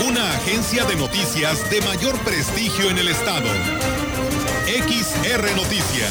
Una agencia de noticias de mayor prestigio en el estado. XR Noticias.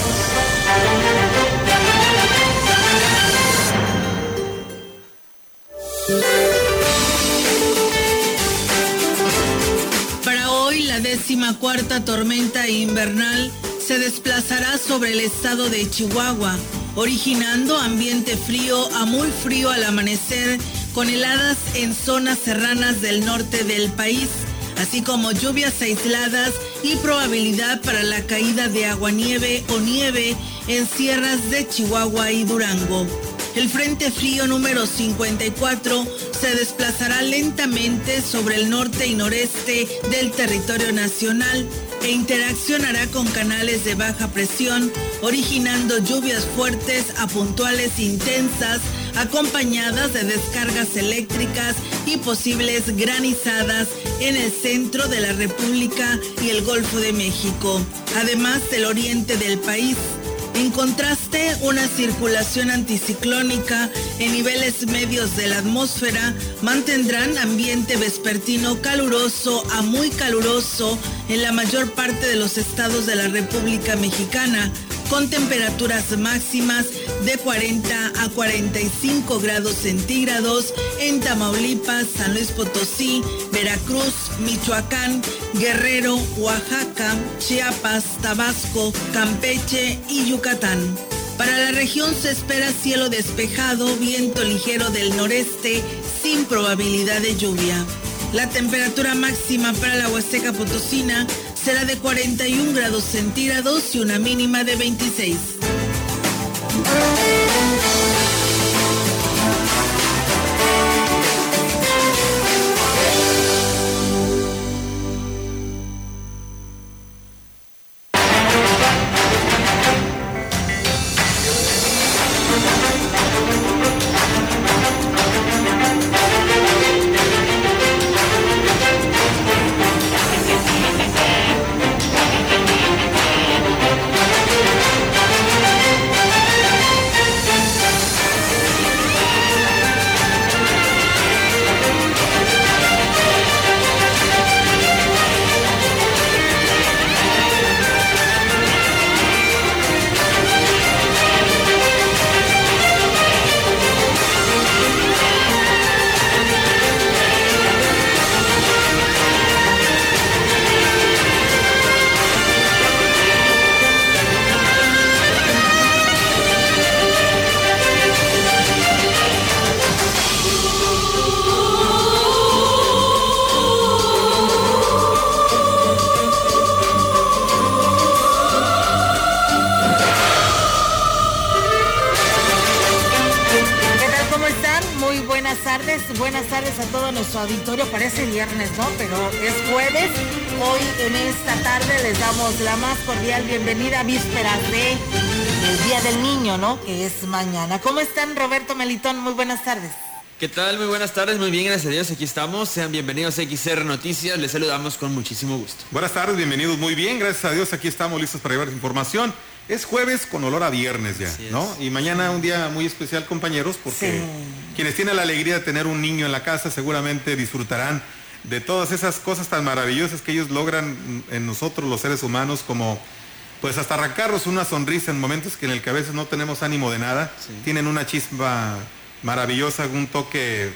Para hoy, la décima cuarta tormenta invernal se desplazará sobre el estado de Chihuahua, originando ambiente frío a muy frío al amanecer, con heladas en zonas serranas del norte del país, así como lluvias aisladas y probabilidad para la caída de aguanieve o nieve en sierras de Chihuahua y Durango. El Frente Frío número 54 se desplazará lentamente sobre el norte y noreste del territorio nacional e interaccionará con canales de baja presión, originando lluvias fuertes a puntuales intensas, acompañadas de descargas eléctricas y posibles granizadas en el centro de la República y el Golfo de México, además del oriente del país. En contraste, una circulación anticiclónica en niveles medios de la atmósfera mantendrán ambiente vespertino caluroso a muy caluroso en la mayor parte de los estados de la República Mexicana, con temperaturas máximas de 40 a 45 grados centígrados en Tamaulipas, San Luis Potosí, Veracruz, Michoacán, Guerrero, Oaxaca, Chiapas, Tabasco, Campeche y Yucatán. Para la región se espera cielo despejado, viento ligero del noreste sin probabilidad de lluvia. La temperatura máxima para la Huasteca Potosina será de 41 grados centígrados y una mínima de 26. Tardes. Buenas tardes a todo nuestro auditorio. Parece viernes, ¿no? Pero es jueves. Hoy en esta tarde les damos la más cordial bienvenida a vísperas de el Día del Niño, ¿no? Que es mañana. ¿Cómo están, Roberto Melitón? Muy buenas tardes. ¿Qué tal? Muy buenas tardes, muy bien, gracias a Dios, aquí estamos. Sean bienvenidos a XR Noticias, les saludamos con muchísimo gusto. Buenas tardes, bienvenidos. Muy bien, gracias a Dios. Aquí estamos listos para llevar información. Es jueves con olor a viernes ya, Así es. ¿no? Y mañana un día muy especial, compañeros, porque Sí. quienes tienen la alegría de tener un niño en la casa seguramente disfrutarán de todas esas cosas tan maravillosas que ellos logran en nosotros los seres humanos, como pues hasta arrancarnos una sonrisa en momentos que en el que a veces no tenemos ánimo de nada. Tienen una chispa maravillosa, un toque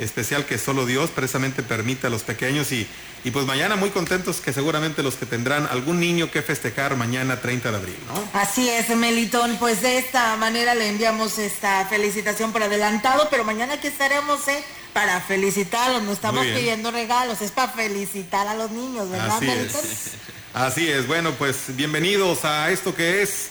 especial que solo Dios precisamente permite a los pequeños y, y pues mañana muy contentos que seguramente los que tendrán algún niño que festejar mañana 30 de abril, ¿no? Así es, Melitón. Pues de esta manera le enviamos esta felicitación por adelantado, pero mañana aquí estaremos, ¿eh? Para felicitarlos. No estamos pidiendo regalos, es para felicitar a los niños, ¿verdad, Así Melitón? es. Así es, bueno, pues bienvenidos a esto que es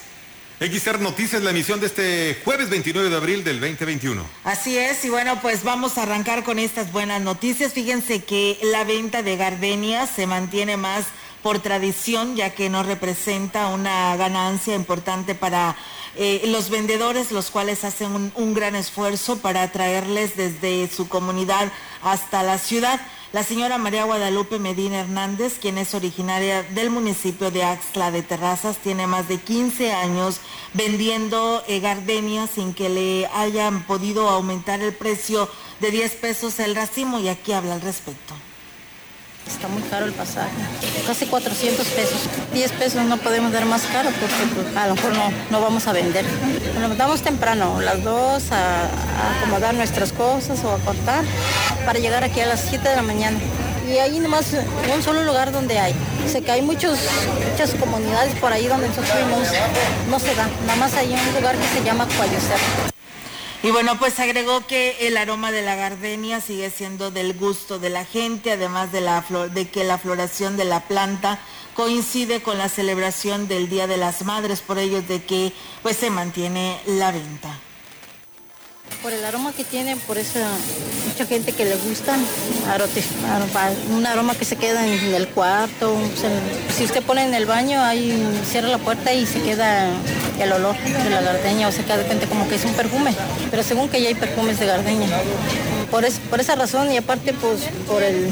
XR Noticias, la emisión de este jueves 29 de abril del 2021. Así es, y bueno, pues vamos a arrancar con estas buenas noticias. Fíjense que la venta de gardenias se mantiene más por tradición, ya que no representa una ganancia importante para eh, los vendedores, los cuales hacen un, un gran esfuerzo para traerles desde su comunidad hasta la ciudad. La señora María Guadalupe Medina Hernández, quien es originaria del municipio de Axtla de Terrazas, tiene más de 15 años vendiendo eh, sin que le hayan podido aumentar el precio de 10 pesos el racimo y aquí habla al respecto. Está muy caro el pasaje, casi 400 pesos. 10 pesos no podemos dar más caro porque pues, a lo mejor no, no vamos a vender. Nos levantamos temprano, las dos, a, acomodar nuestras cosas o a cortar para llegar aquí a las 7 de la mañana. Y ahí nomás un solo lugar donde hay. Sé que hay muchos, muchas comunidades por ahí donde nosotros vivimos, no se da. Nada más hay un lugar que se llama Cuayocer. Y bueno, pues agregó que el aroma de la gardenia sigue siendo del gusto de la gente, además de, la flor, de que la floración de la planta coincide con la celebración del Día de las Madres, por ello de que pues se mantiene la venta. Por el aroma que tiene, por eso mucha gente que le gusta, un aroma que se queda en el cuarto, si usted pone en el baño, ahí cierra la puerta y se queda el olor de la gardenia, o se queda de repente como que es un perfume, pero según que ya hay perfumes de gardenia. Por, es, por esa razón y aparte pues por el,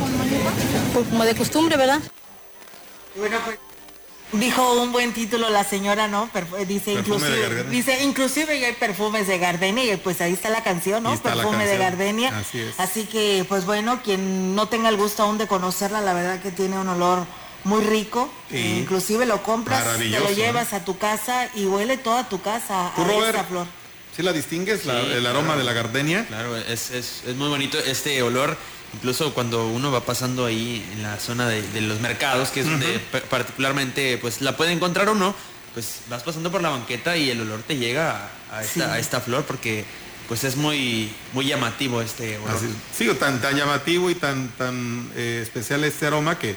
como de costumbre, ¿verdad? Pues... Dijo un buen título la señora, ¿no? Perf dice inclusive, dice inclusive ya hay perfumes de gardenia y pues ahí está la canción, ¿no? Perfume canción. de gardenia. Así, es. Así que pues bueno, quien no tenga el gusto aún de conocerla, la verdad que tiene un olor muy rico. Sí. Inclusive lo compras, te lo llevas a tu casa y huele toda tu casa ¿Tú, a Robert, esta flor. ¿Sí la distingues, Sí, la, el aroma claro. de la gardenia? Claro, es, es, es muy bonito este olor. Incluso cuando uno va pasando ahí en la zona de, de los mercados, que es donde particularmente pues la puede encontrar o no, pues vas pasando por la banqueta y el olor te llega a, a esta, Sí. a esta flor porque pues es muy, muy llamativo este olor. Así, sí, tan, tan llamativo y tan, tan eh, especial este aroma que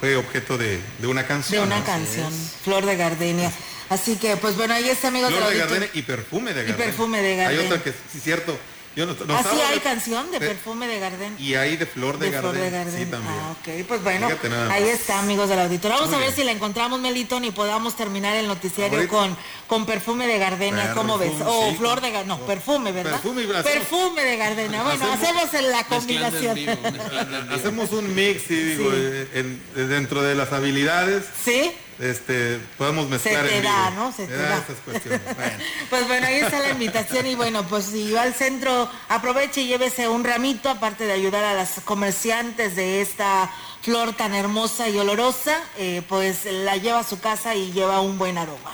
fue objeto de, de una De canción. una ¿no? canción, Flor de Gardenia. Así que, pues bueno, ahí está, amigos Flor de gardenia y perfume de Y gardenia. perfume de gardenia. Hay otra que sí, cierto. Yo no, no Así estaba- hay canción de perfume de Gardenia. Y hay de flor de, de flor de. Sí, también. Ah, ok, pues bueno, ahí está, amigos del auditorio. Vamos Muy a ver bien. si la encontramos, Melitón, y podamos terminar el noticiario Ahorita. con, con perfume de Gardenia. ¿Cómo ves? O sí, flor de Gardenia. No, perfume, ¿verdad? Perfume, y Perfume de Gardenia. Bueno, Hacemos- la combinación. vivo. Hacemos un mix, sí, digo, Sí. eh, en- eh, dentro de las habilidades, ¿Sí? Este, podemos mezclar te en da. ¿no? Se te da. esas cuestiones. Bueno. Pues bueno, ahí está la invitación y bueno, pues si va al centro, aproveche y llévese un ramito, aparte de ayudar a las comerciantes de esta flor tan hermosa y olorosa, eh, pues la lleva a su casa y lleva un buen aroma.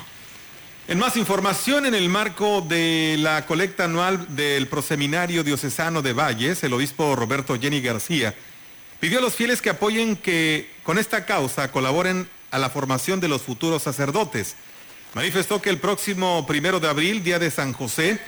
En más información, en el marco de la colecta anual del Proseminario Diocesano de Valles, el obispo Roberto Jenny García pidió a los fieles que apoyen que con esta causa colaboren a la formación de los futuros sacerdotes. Manifestó que el próximo primero de abril, día de San José,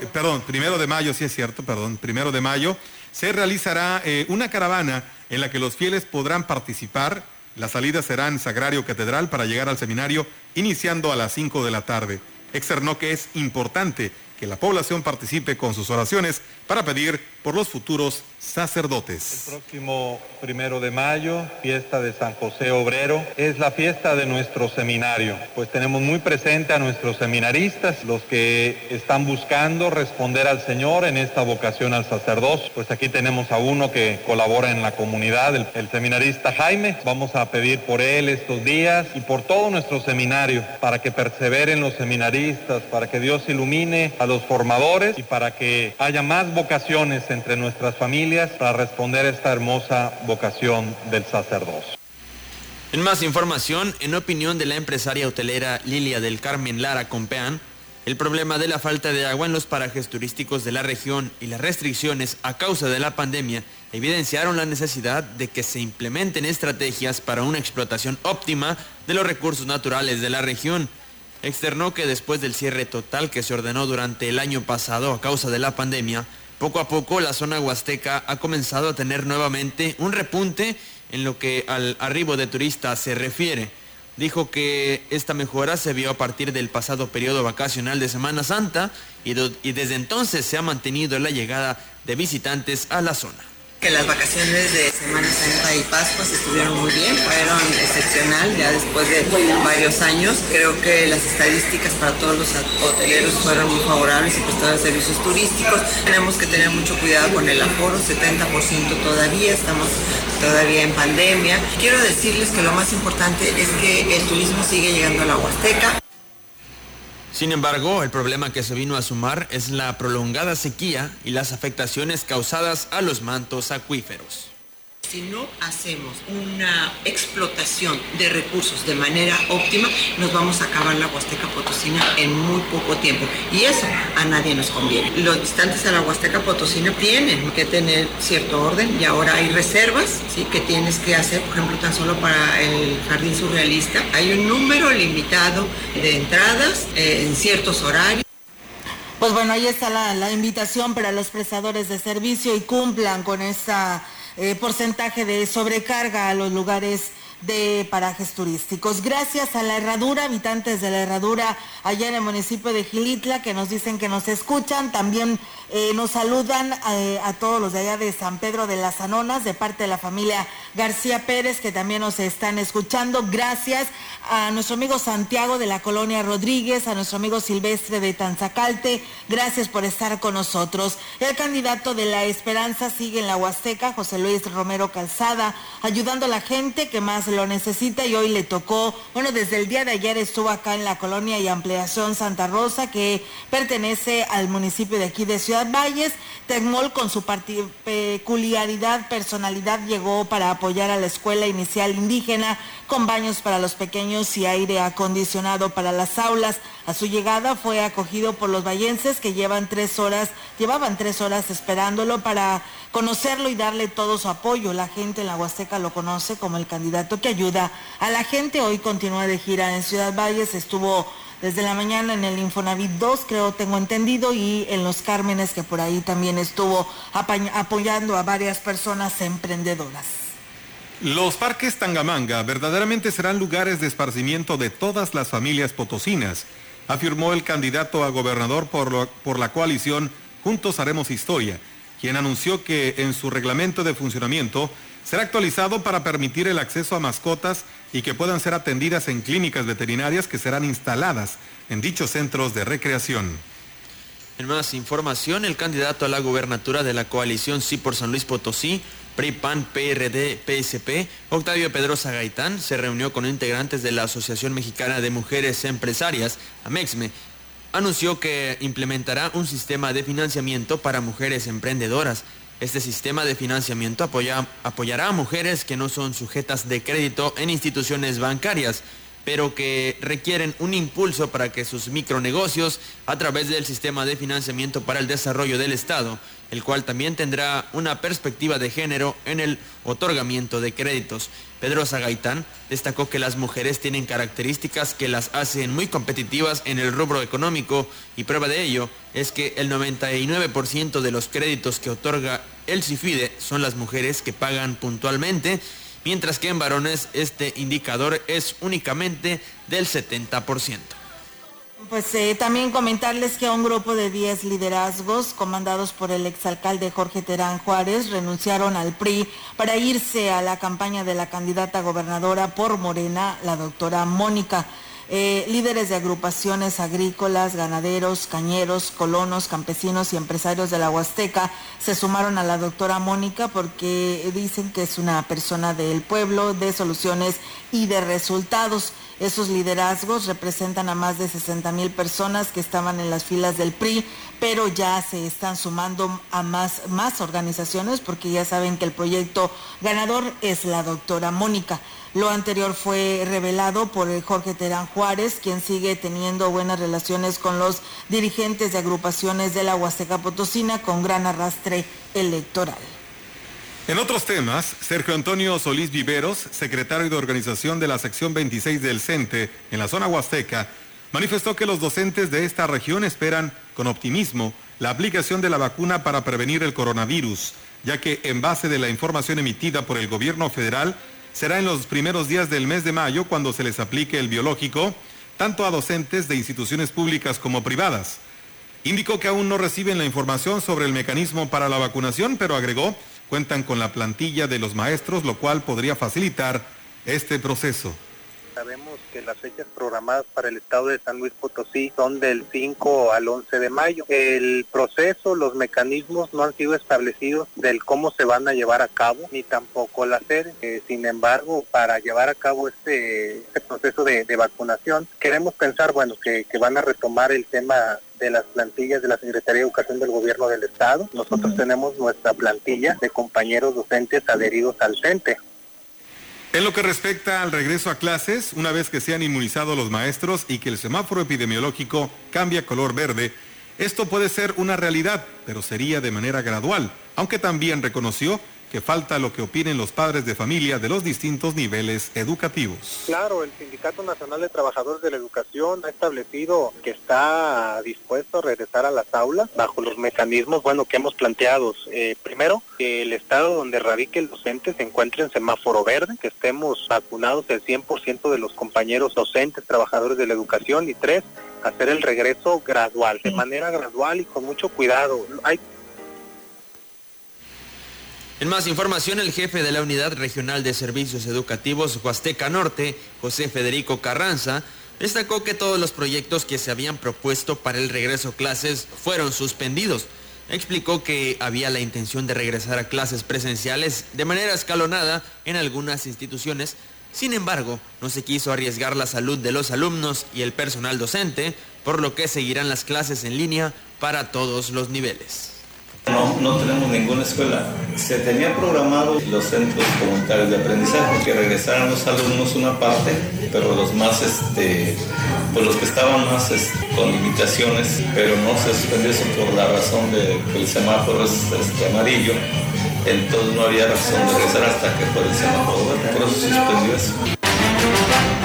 eh, perdón, primero de mayo, sí es cierto, perdón, primero de mayo, se realizará eh, una caravana en la que los fieles podrán participar. La salida será en Sagrario Catedral para llegar al seminario iniciando a las 5 de la tarde. Externó que es importante que la población participe con sus oraciones para pedir por los futuros sacerdotes. Próximo primero de mayo, fiesta de San José Obrero, es la fiesta de nuestro seminario. Pues tenemos muy presente a nuestros seminaristas, los que están buscando responder al Señor en esta vocación al sacerdocio. Pues aquí tenemos a uno que colabora en la comunidad, el, el seminarista Jaime. Vamos a pedir por él estos días y por todo nuestro seminario, para que perseveren los seminaristas, para que Dios ilumine a los formadores y para que haya más vocaciones entre nuestras familias para responder esta hermosa vocación del sacerdocio. En más información, en opinión de la empresaria hotelera Lilia del Carmen Lara Compeán, el problema de la falta de agua en los parajes turísticos de la región y las restricciones a causa de la pandemia evidenciaron la necesidad de que se implementen estrategias para una explotación óptima de los recursos naturales de la región. Externó que después del cierre total que se ordenó durante el año pasado a causa de la pandemia, poco a poco la zona huasteca ha comenzado a tener nuevamente un repunte en lo que al arribo de turistas se refiere. dijo que esta mejora se vio a partir del pasado periodo vacacional de Semana Santa y, desde entonces se ha mantenido la llegada de visitantes a la zona que las vacaciones de Semana Santa y Pascua se estuvieron muy bien, fueron excepcional ya después de varios años. Creo que las estadísticas para todos los hoteleros fueron muy favorables y prestadores de servicios turísticos. Tenemos que tener mucho cuidado con el aforo, 70% todavía, estamos todavía en pandemia. Quiero decirles que lo más importante es que el turismo sigue llegando a la Huasteca. Sin embargo, el problema que se vino a sumar es la prolongada sequía y las afectaciones causadas a los mantos acuíferos. Si no hacemos una explotación de recursos de manera óptima, nos vamos a acabar la Huasteca Potosina en muy poco tiempo. Y eso a nadie nos conviene. Los distantes a la Huasteca Potosina tienen que tener cierto orden y ahora hay reservas ¿sí? que tienes que hacer, por ejemplo, tan solo para el Jardín Surrealista. Hay un número limitado de entradas eh, en ciertos horarios. Pues bueno, ahí está la, la invitación para los prestadores de servicio y cumplan con esta eh, porcentaje de sobrecarga a los lugares de parajes turísticos. Gracias a la herradura, habitantes de la herradura allá en el municipio de Gilitla, que nos dicen que nos escuchan. También eh, nos saludan eh, a todos los de allá de San Pedro de las Anonas, de parte de la familia García Pérez, que también nos están escuchando. Gracias a nuestro amigo Santiago de la colonia Rodríguez, a nuestro amigo Silvestre de Tanzacalte. Gracias por estar con nosotros. El candidato de la Esperanza sigue en la Huasteca, José Luis Romero Calzada, ayudando a la gente que más lo necesita y hoy le tocó, bueno, desde el día de ayer estuvo acá en la colonia y ampliación Santa Rosa, que pertenece al municipio de aquí de Ciudad Valles. Tecmol, con su peculiaridad, personalidad, llegó para apoyar a la escuela inicial indígena con baños para los pequeños y aire acondicionado para las aulas. A su llegada fue acogido por los vallenses que llevan tres horas, llevaban tres horas esperándolo para conocerlo y darle todo su apoyo. La gente en la Huasteca lo conoce como el candidato que ayuda a la gente. Hoy continúa de gira en Ciudad Valles, estuvo desde la mañana en el Infonavit 2, creo tengo entendido, y en Los Cármenes, que por ahí también estuvo apoyando a varias personas emprendedoras. Los parques Tangamanga verdaderamente serán lugares de esparcimiento de todas las familias potosinas, afirmó el candidato a gobernador por, por la coalición Juntos Haremos Historia, quien anunció que en su reglamento de funcionamiento será actualizado para permitir el acceso a mascotas y que puedan ser atendidas en clínicas veterinarias que serán instaladas en dichos centros de recreación. En más información, el candidato a la gubernatura de la coalición Sí por San Luis Potosí, PRI, PAN, PRD, PSP, Octavio Pedrosa Gaitán, se reunió con integrantes de la Asociación Mexicana de Mujeres Empresarias, AMEXME, anunció que implementará un sistema de financiamiento para mujeres emprendedoras. Este sistema de financiamiento apoyará a mujeres que no son sujetas de crédito en instituciones bancarias pero que requieren un impulso para que sus micronegocios, a través del sistema de financiamiento para el desarrollo del Estado, el cual también tendrá una perspectiva de género en el otorgamiento de créditos. Pedro Zagaitán destacó que las mujeres tienen características que las hacen muy competitivas en el rubro económico y prueba de ello es que el 99% de los créditos que otorga el CIFIDE son las mujeres que pagan puntualmente mientras que en varones este indicador es únicamente del 70%. Pues eh, también comentarles que un grupo de 10 liderazgos comandados por el exalcalde Jorge Terán Juárez renunciaron al PRI para irse a la campaña de la candidata gobernadora por Morena, la doctora Mónica. Eh, líderes de agrupaciones agrícolas, ganaderos, cañeros, colonos, campesinos y empresarios de la Huasteca se sumaron a la doctora Mónica porque dicen que es una persona del pueblo, de soluciones y de resultados. Esos liderazgos representan a más de 60 mil personas que estaban en las filas del PRI, pero ya se están sumando a más, más organizaciones porque ya saben que el proyecto ganador es la doctora Mónica. Lo anterior fue revelado por Jorge Terán Juárez, quien sigue teniendo buenas relaciones con los dirigentes de agrupaciones de la Huasteca Potosina con gran arrastre electoral. En otros temas, Sergio Antonio Solís Viveros, secretario de organización de la sección 26 del CENTE en la zona Huasteca, manifestó que los docentes de esta región esperan con optimismo la aplicación de la vacuna para prevenir el coronavirus, ya que en base de la información emitida por el gobierno federal, será en los primeros días del mes de mayo cuando se les aplique el biológico, tanto a docentes de instituciones públicas como privadas. Indicó que aún no reciben la información sobre el mecanismo para la vacunación, pero agregó, cuentan con la plantilla de los maestros, lo cual podría facilitar este proceso. Sabemos que las fechas programadas para el estado de San Luis Potosí son del 5 al 11 de mayo. El proceso, los mecanismos no han sido establecidos del cómo se van a llevar a cabo, ni tampoco la sede. Eh, sin embargo, para llevar a cabo este, este proceso de, vacunación, queremos pensar, bueno, que, que van a retomar el tema de las plantillas de la Secretaría de Educación del Gobierno del Estado. Nosotros tenemos nuestra plantilla de compañeros docentes adheridos al CENTE. En lo que respecta al regreso a clases, una vez que sean inmunizados los maestros y que el semáforo epidemiológico cambie a color verde, esto puede ser una realidad, pero sería de manera gradual, aunque también reconoció que falta lo que opinen los padres de familia de los distintos niveles educativos. Claro, el Sindicato Nacional de Trabajadores de la Educación ha establecido que está dispuesto a regresar a las aulas bajo los mecanismos, bueno, que hemos planteado. Eh, primero, que el estado donde radique el docente se encuentre en semáforo verde, que estemos vacunados el 100% de los compañeros docentes, trabajadores de la educación y tres, hacer el regreso gradual, de manera gradual y con mucho cuidado. Hay en más información, el jefe de la Unidad Regional de Servicios Educativos Huasteca Norte, José Federico Carranza, destacó que todos los proyectos que se habían propuesto para el regreso a clases fueron suspendidos. Explicó que había la intención de regresar a clases presenciales de manera escalonada en algunas instituciones, sin embargo, no se quiso arriesgar la salud de los alumnos y el personal docente, por lo que seguirán las clases en línea para todos los niveles. No, no tenemos ninguna escuela. Se tenía programado los centros comunitarios de aprendizaje que regresaran los alumnos una parte, pero los más, este, pues los que estaban más este, con limitaciones, pero no se suspendió eso por la razón de que el semáforo es este, amarillo. Entonces no había razón de regresar hasta que fuera el semáforo por eso se suspendió eso.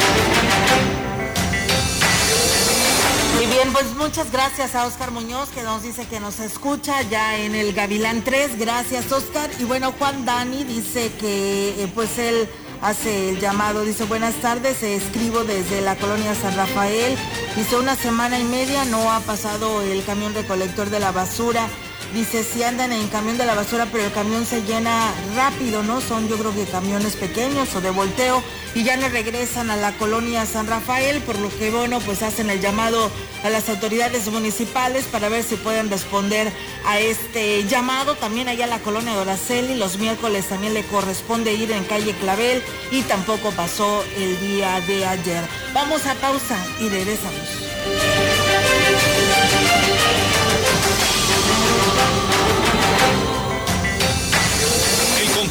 Pues muchas gracias a Oscar Muñoz que nos dice que nos escucha ya en el Gavilán 3. Gracias, Oscar. Y bueno, Juan Dani dice que eh, pues él hace el llamado. Dice, buenas tardes, escribo desde la colonia San Rafael. Dice, una semana y media no ha pasado el camión recolector de la basura. Dice, si andan en camión de la basura, pero el camión se llena rápido, ¿no? Son yo creo que camiones pequeños o de volteo y ya no regresan a la colonia San Rafael, por lo que bueno, pues hacen el llamado a las autoridades municipales para ver si pueden responder a este llamado. También allá a la colonia de los miércoles también le corresponde ir en calle Clavel y tampoco pasó el día de ayer. Vamos a pausa y regresamos.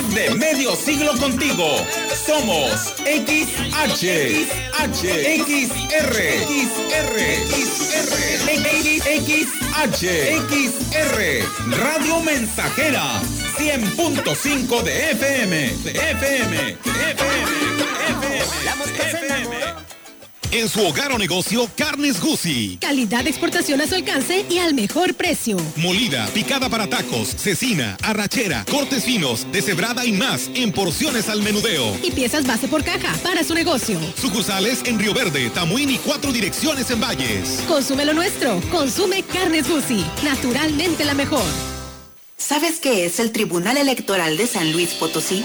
Más de medio siglo contigo. Somos XH, XH, XR, XR, XR, XH, XR, Radio Mensajera, 100.5 de FM, de FM, de FM, de FM, FM. En su hogar o negocio, Carnes Gucci. Calidad de exportación a su alcance y al mejor precio. Molida, picada para tacos, cecina, arrachera, cortes finos, deshebrada y más en porciones al menudeo. Y piezas base por caja para su negocio. Sucursales en Río Verde, Tamuín y cuatro direcciones en Valles. Consume lo nuestro. Consume Carnes Gucci. Naturalmente la mejor. ¿Sabes qué es el Tribunal Electoral de San Luis Potosí?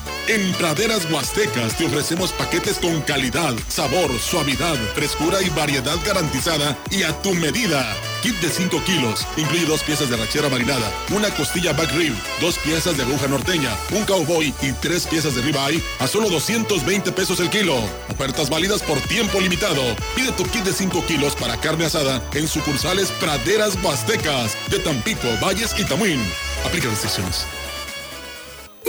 En Praderas Huastecas te ofrecemos paquetes con calidad, sabor, suavidad, frescura y variedad garantizada y a tu medida. Kit de 5 kilos, incluye dos piezas de rachera marinada, una costilla back rib, dos piezas de aguja norteña, un cowboy y tres piezas de ribeye a solo 220 pesos el kilo. Ofertas válidas por tiempo limitado. Pide tu kit de 5 kilos para carne asada en sucursales Praderas Huastecas de Tampico, Valles y Tamuín. Aplica restricciones.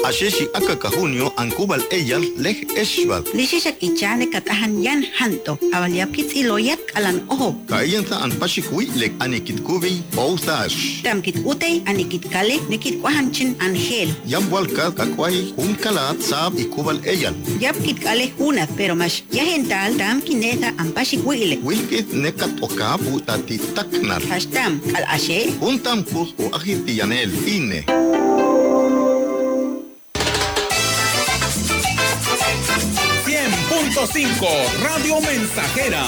Asheshi akaka junio ankubal eyal lej eshbal. Lishisha kichane katahan yan hanto. Avaliap kits iloyak alan oho. Kaiyanta an pashikui lek anikit kubi poustash. Tam kit utay anikit kale nikit kwahanchin angel. Yam walka kakwai un kalat sab ikubal eyal. Yap kit kale una pero mas yahental tam kineta an pashikuile. Wilkit nekat okapu tati taknar. Hastam al ashe. Untam kus o ahiti yanel ine. 100.5 Radio Mensajera,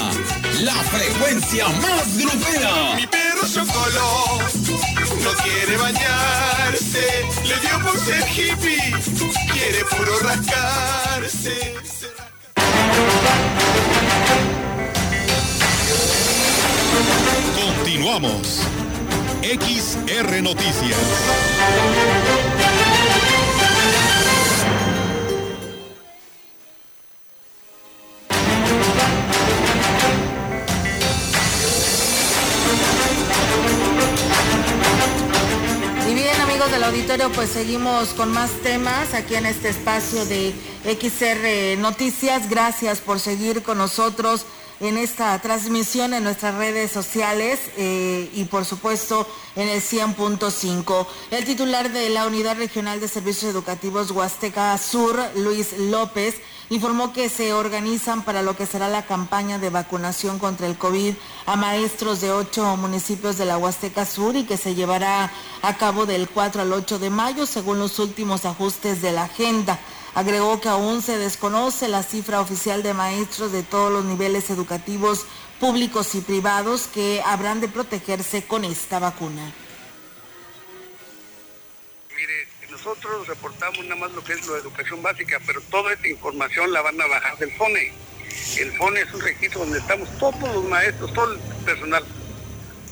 la frecuencia más grupera. Mi perro Chocoló no quiere bañarse, le dio por ser hippie, quiere puro rascarse. Continuamos. XR Noticias. Auditorio, pues seguimos con más temas aquí en este espacio de XR Noticias. Gracias por seguir con nosotros en esta transmisión en nuestras redes sociales eh, y por supuesto en el 100.5. El titular de la Unidad Regional de Servicios Educativos Huasteca Sur, Luis López, informó que se organizan para lo que será la campaña de vacunación contra el COVID a maestros de ocho municipios de la Huasteca Sur y que se llevará a cabo del 4 al 8 de mayo según los últimos ajustes de la agenda. Agregó que aún se desconoce la cifra oficial de maestros de todos los niveles educativos públicos y privados que habrán de protegerse con esta vacuna. Nosotros reportamos nada más lo que es la educación básica, pero toda esta información la van a bajar del FONE. El FONE es un registro donde estamos todos los maestros, todo el personal.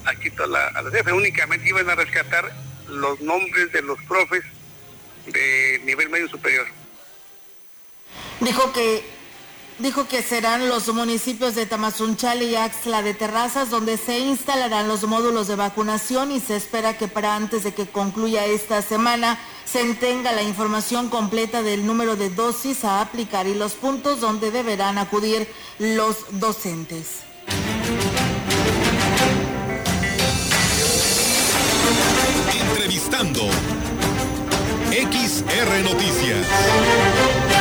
Aquí toda la, a la DF únicamente iban a rescatar los nombres de los profes de nivel medio superior. Dijo que dijo que serán los municipios de Tamazunchale y Axla de Terrazas donde se instalarán los módulos de vacunación y se espera que para antes de que concluya esta semana se tenga la información completa del número de dosis a aplicar y los puntos donde deberán acudir los docentes. Entrevistando. XR Noticias.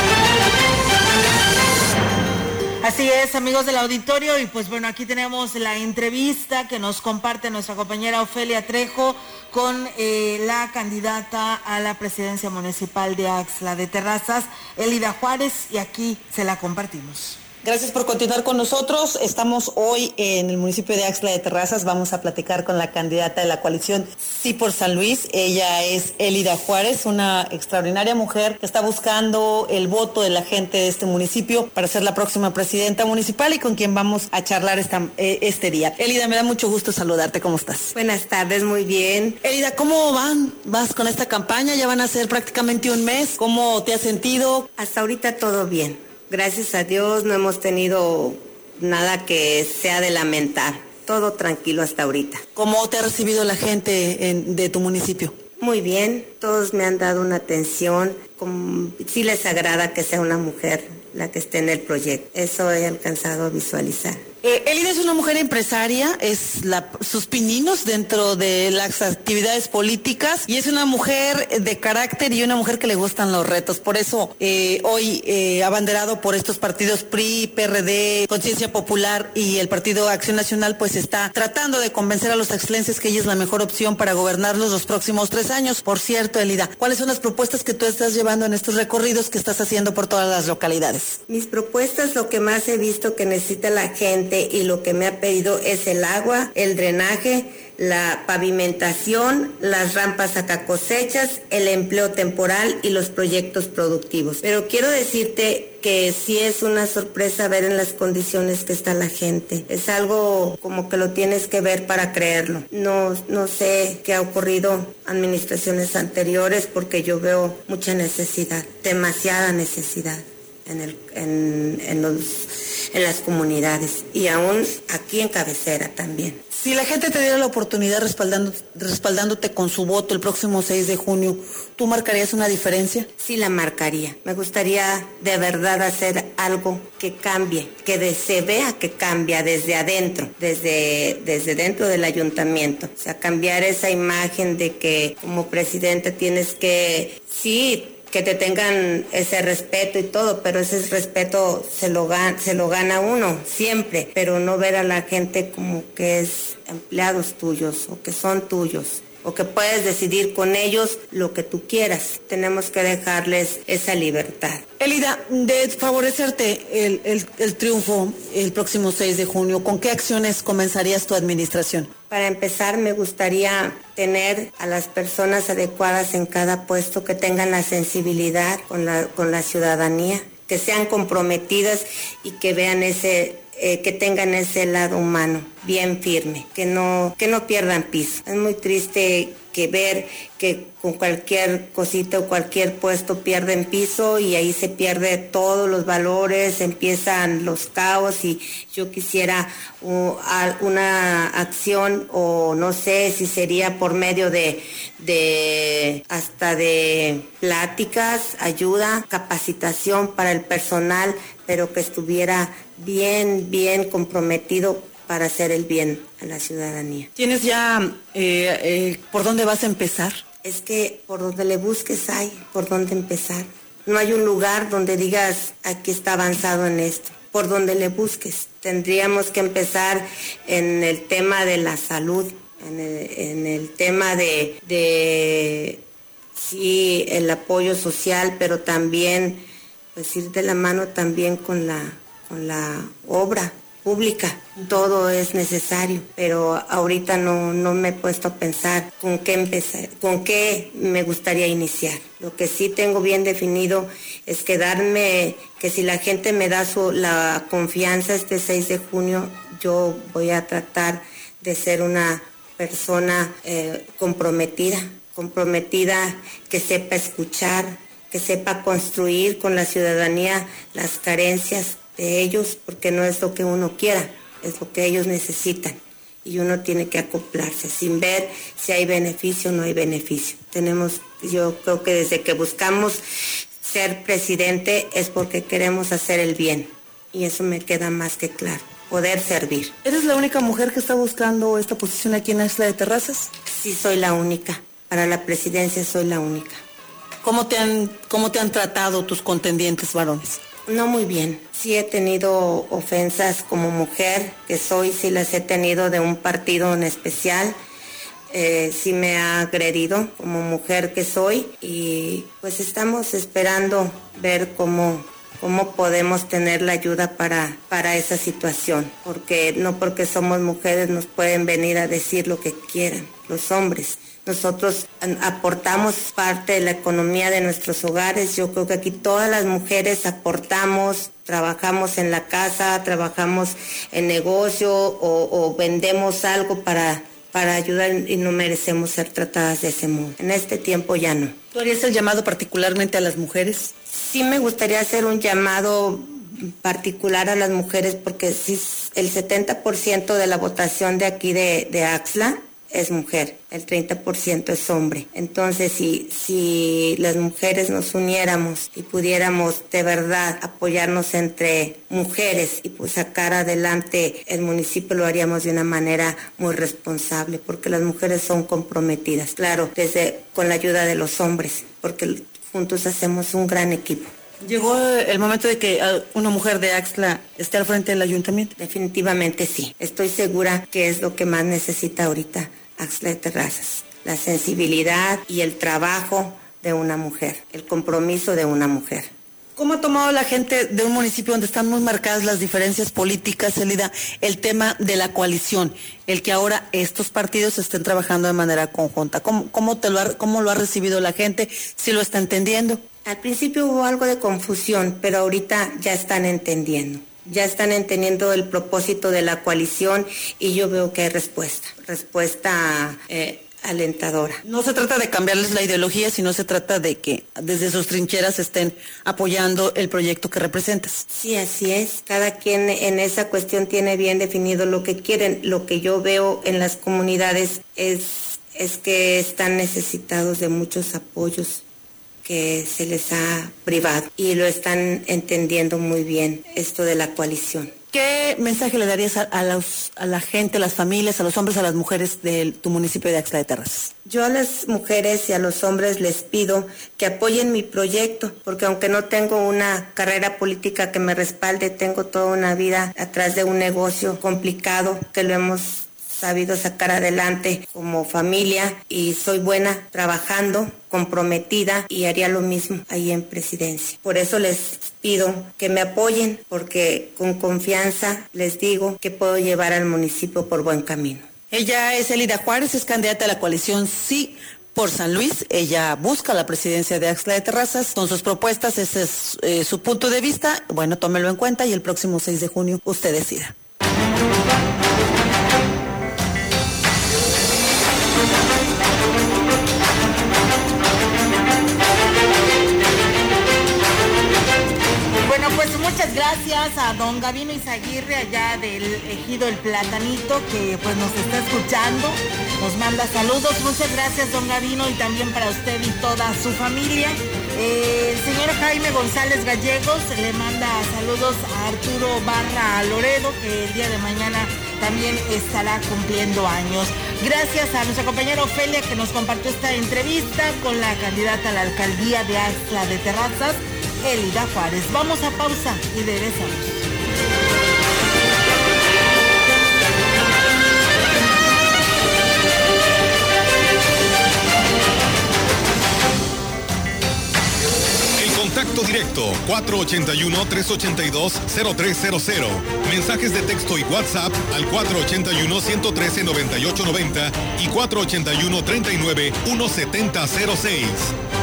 Así es, amigos del auditorio, y pues bueno, aquí tenemos la entrevista que nos comparte nuestra compañera Ofelia Trejo con eh, la candidata a la presidencia municipal de Axla de Terrazas, Elida Juárez, y aquí se la compartimos. Gracias por continuar con nosotros. Estamos hoy en el municipio de Axla de Terrazas. Vamos a platicar con la candidata de la coalición Sí por San Luis. Ella es Elida Juárez, una extraordinaria mujer que está buscando el voto de la gente de este municipio para ser la próxima presidenta municipal y con quien vamos a charlar esta, eh, este día. Elida, me da mucho gusto saludarte. ¿Cómo estás? Buenas tardes, muy bien. Elida, ¿cómo van? ¿Vas con esta campaña? Ya van a ser prácticamente un mes. ¿Cómo te has sentido? Hasta ahorita todo bien. Gracias a Dios no hemos tenido nada que sea de lamentar. Todo tranquilo hasta ahorita. ¿Cómo te ha recibido la gente en- de tu municipio? Muy bien, todos me han dado una atención. Como, sí les agrada que sea una mujer la que esté en el proyecto. Eso he alcanzado a visualizar. Eh, Elida es una mujer empresaria, es sus pininos dentro de las actividades políticas y es una mujer de carácter y una mujer que le gustan los retos. Por eso eh, hoy eh, abanderado por estos partidos PRI, PRD, Conciencia Popular y el Partido Acción Nacional, pues está tratando de convencer a los axlenses que ella es la mejor opción para gobernarlos los próximos tres años. Por cierto, Elida, ¿cuáles son las propuestas que tú estás llevando en estos recorridos que estás haciendo por todas las localidades? Mis propuestas, lo que más he visto que necesita la gente y lo que me ha pedido es el agua, el drenaje, la pavimentación, las rampas a cosechas, el empleo temporal y los proyectos productivos. Pero quiero decirte que sí es una sorpresa ver en las condiciones que está la gente. Es algo como que lo tienes que ver para creerlo. No, no sé qué ha ocurrido administraciones anteriores porque yo veo mucha necesidad, demasiada necesidad en, el, en, los, en las comunidades y aún aquí en cabecera también. Si la gente te diera la oportunidad respaldando, respaldándote con su voto el próximo 6 de junio, ¿tú marcarías una diferencia? Sí la marcaría. Me gustaría de verdad hacer algo que cambie, que se vea que cambia desde adentro, desde, desde dentro del ayuntamiento. O sea, cambiar esa imagen de que como presidente tienes que, sí, que te tengan ese respeto y todo, pero ese respeto se lo, gana, se lo gana uno siempre, pero no ver a la gente como que es empleados tuyos o que son tuyos o que puedes decidir con ellos lo que tú quieras. Tenemos que dejarles esa libertad. Elida, de favorecerte el, el, el, triunfo el próximo 6 de junio, ¿con qué acciones comenzarías tu administración? Para empezar, me gustaría tener a las personas adecuadas en cada puesto que tengan la sensibilidad con la, con la ciudadanía, que sean comprometidas y que vean ese eh, que tengan ese lado humano bien firme, que no, que no pierdan piso. Es muy triste que ver que con cualquier cosita o cualquier puesto pierden piso y ahí se pierde todos los valores, empiezan los caos y yo quisiera uh, una acción o no sé si sería por medio de, de hasta de pláticas, ayuda, capacitación para el personal, pero que estuviera bien, bien comprometido para hacer el bien a la ciudadanía. ¿Tienes ya eh, eh, por dónde vas a empezar? Es que por donde le busques hay por dónde empezar. No hay un lugar donde digas aquí está avanzado en esto. Por donde le busques. Tendríamos que empezar en el tema de la salud, en el, en el tema de, de, sí, el apoyo social, pero también, pues ir de la mano también con la, con la obra pública. Todo es necesario, pero ahorita no, no me he puesto a pensar con qué empezar, con qué me gustaría iniciar. Lo que sí tengo bien definido es quedarme, que si la gente me da su, la confianza este 6 de junio, yo voy a tratar de ser una persona eh, comprometida, comprometida que sepa escuchar, que sepa construir con la ciudadanía las carencias de ellos, porque no es lo que uno quiera, es lo que ellos necesitan. Y uno tiene que acoplarse sin ver si hay beneficio o no hay beneficio. Tenemos, yo creo que desde que buscamos ser presidente es porque queremos hacer el bien. Y eso me queda más que claro, poder servir. ¿Eres la única mujer que está buscando esta posición aquí en la isla de Terrazas? Sí, soy la única. Para la presidencia soy la única. ¿Cómo te han, cómo te han tratado tus contendientes varones? No muy bien. Sí he tenido ofensas como mujer, que soy, sí las he tenido de un partido en especial. Eh, sí me ha agredido como mujer que soy y pues estamos esperando ver cómo, cómo podemos tener la ayuda para, para esa situación. Porque no porque somos mujeres nos pueden venir a decir lo que quieran los hombres. Nosotros aportamos parte de la economía de nuestros hogares. Yo creo que aquí todas las mujeres aportamos, trabajamos en la casa, trabajamos en negocio o, vendemos algo para, para ayudar y no merecemos ser tratadas de ese modo. En este tiempo ya no. ¿Tú harías el llamado particularmente a las mujeres? Sí me gustaría hacer un llamado particular a las mujeres porque sí, el 70% de la votación de aquí de, de Axla es mujer, el 30% es hombre. Entonces, si, si las mujeres nos uniéramos y pudiéramos de verdad apoyarnos entre mujeres y pues sacar adelante el municipio, lo haríamos de una manera muy responsable, porque las mujeres son comprometidas, claro, desde con la ayuda de los hombres, porque juntos hacemos un gran equipo. ¿Llegó el momento de que ah, una mujer de Axla esté al frente del ayuntamiento? Definitivamente sí. Estoy segura que es lo que más necesita ahorita Axla de Terrazas, la sensibilidad y el trabajo de una mujer, el compromiso de una mujer. ¿Cómo ha tomado la gente de un municipio donde están muy marcadas las diferencias políticas, Elida, el tema de la coalición, el que ahora estos partidos estén trabajando de manera conjunta? ¿Cómo, cómo, te lo, ha, cómo lo ha recibido la gente? ¿Si lo está entendiendo? Al principio hubo algo de confusión, pero ahorita ya están entendiendo. Ya están entendiendo el propósito de la coalición y yo veo que hay respuesta. Respuesta eh, alentadora. No se trata de cambiarles la ideología, sino se trata de que desde sus trincheras estén apoyando el proyecto que representas. Sí, así es. Cada quien en esa cuestión tiene bien definido lo que quieren. Lo que yo veo en las comunidades es, es que están necesitados de muchos apoyos que se les ha privado y lo están entendiendo muy bien esto de la coalición. ¿Qué mensaje le darías a, a, los, a, la gente, a las familias, a los hombres, a las mujeres de tu municipio de Axla de Terrazas? Yo a las mujeres y a los hombres les pido que apoyen mi proyecto, porque aunque no tengo una carrera política que me respalde, tengo toda una vida atrás de un negocio complicado que lo hemos sabido sacar adelante como familia y soy buena trabajando, comprometida y haría lo mismo ahí en presidencia. Por eso les pido que me apoyen porque con confianza les digo que puedo llevar al municipio por buen camino. Ella es Elida Juárez, es candidata a la coalición Sí por San Luis. Ella busca la presidencia de Axla de Terrazas. Con sus propuestas, ese es eh, su punto de vista. Bueno, tómelo en cuenta y el próximo 6 de junio usted decida. Gracias a don Gavino Izaguirre allá del ejido El Platanito que pues nos está escuchando, nos manda saludos, muchas gracias don Gavino y también para usted y toda su familia. Eh, el señor Jaime González Gallegos le manda saludos a Arturo Barra Loredo que el día de mañana también estará cumpliendo años. Gracias a nuestra compañera Ofelia que nos compartió esta entrevista con la candidata a la alcaldía de Axla de Terrazas. Elida Juárez. Vamos a pausa y regresamos. Contacto directo 481-382-0300. Mensajes de texto y WhatsApp al 481-113-9890 y 481-39-1706.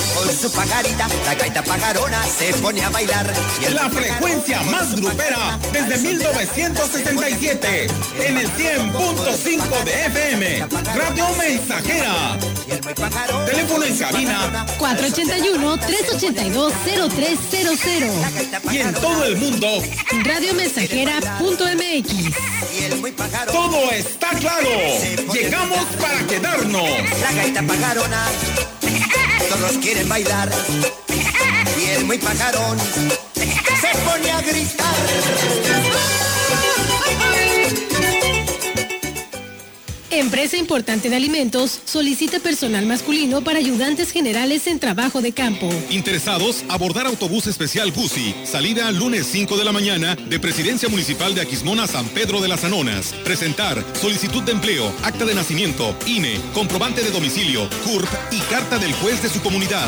con su pajarita, la gaita pajarona se pone a bailar. la frecuencia más grupera desde 1967, en el 100.5 de FM, Radio Mensajera. Teléfono en cabina 481-382-0300. Y en todo el mundo, radiomensajera.mx. Todo está claro. Llegamos para quedarnos. La gaita pajarona, todos quieren bailar. Y el muy pajarón se pone a gritar. Empresa importante de alimentos solicita personal masculino para ayudantes generales en trabajo de campo. Interesados, abordar autobús especial Gusi. Salida lunes 5 de la mañana de Presidencia Municipal de Aquismona San Pedro de las Anonas. Presentar solicitud de empleo, acta de nacimiento, INE, comprobante de domicilio, CURP y carta del juez de su comunidad.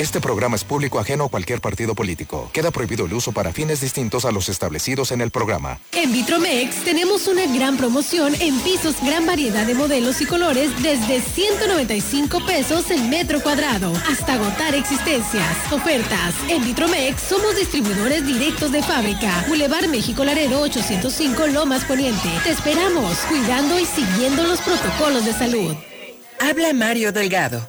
Este programa es público ajeno a cualquier partido político. Queda prohibido el uso para fines distintos a los establecidos en el programa. En Vitromex tenemos una gran promoción en pisos, gran variedad de modelos y colores desde 195 pesos el metro cuadrado hasta agotar existencias. Ofertas. En Vitromex somos distribuidores directos de fábrica. Boulevard México Laredo 805 Lomas Poniente. Te esperamos, cuidando y siguiendo los protocolos de salud. Habla Mario Delgado.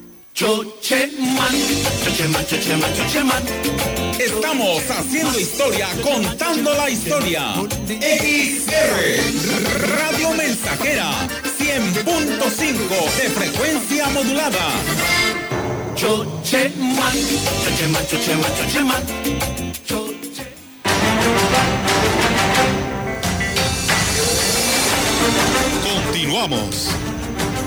Chocheman, chocheman, chocheman, chocheman. Estamos haciendo historia, contando la historia. XR, Radio Mensajera, 100.5 de frecuencia modulada. Chocheman, chocheman, chocheman, chocheman. Continuamos.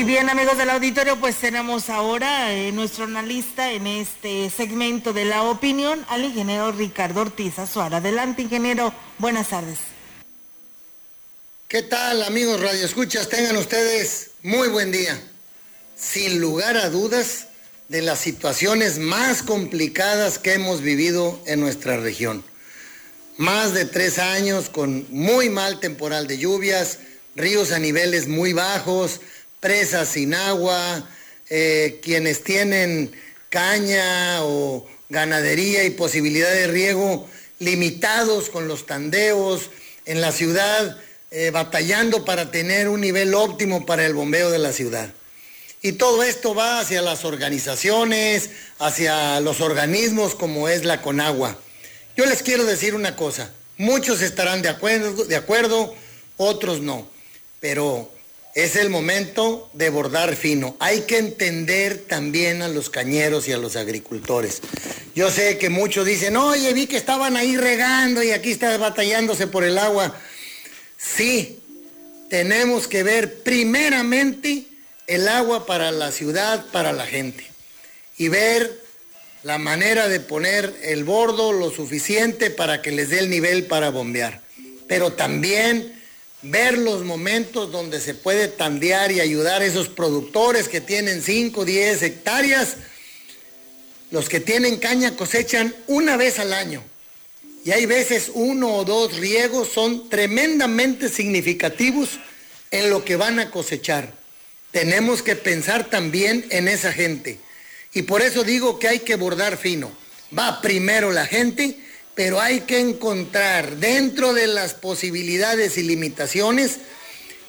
Y bien, amigos del auditorio, pues tenemos ahora eh, nuestro analista en este segmento de la opinión al ingeniero Ricardo Ortiz Azuara. Adelante, ingeniero. Buenas tardes. ¿Qué tal, amigos Radio Escuchas? Tengan ustedes muy buen día. Sin lugar a dudas, de las situaciones más complicadas que hemos vivido en nuestra región. Más de tres años con muy mal temporal de lluvias, ríos a niveles muy bajos, presas sin agua, eh, quienes tienen caña o ganadería y posibilidad de riego limitados con los tandeos en la ciudad, eh, batallando para tener un nivel óptimo para el bombeo de la ciudad. Y todo esto va hacia las organizaciones, hacia los organismos como es la Conagua. Yo les quiero decir una cosa, muchos estarán de acuerdo, de acuerdo otros no, pero es el momento de bordar fino. Hay que entender también a los cañeros y a los agricultores. Yo sé que muchos dicen, oye, vi que estaban ahí regando y aquí está batallándose por el agua. Sí, tenemos que ver primeramente el agua para la ciudad, para la gente. Y ver la manera de poner el bordo lo suficiente para que les dé el nivel para bombear. Pero también ver los momentos donde se puede tandear y ayudar a esos productores que tienen 5, 10 hectáreas. Los que tienen caña cosechan una vez al año. Y hay veces uno o dos riegos son tremendamente significativos en lo que van a cosechar. Tenemos que pensar también en esa gente. Y por eso digo que hay que bordar fino. Va primero la gente pero hay que encontrar dentro de las posibilidades y limitaciones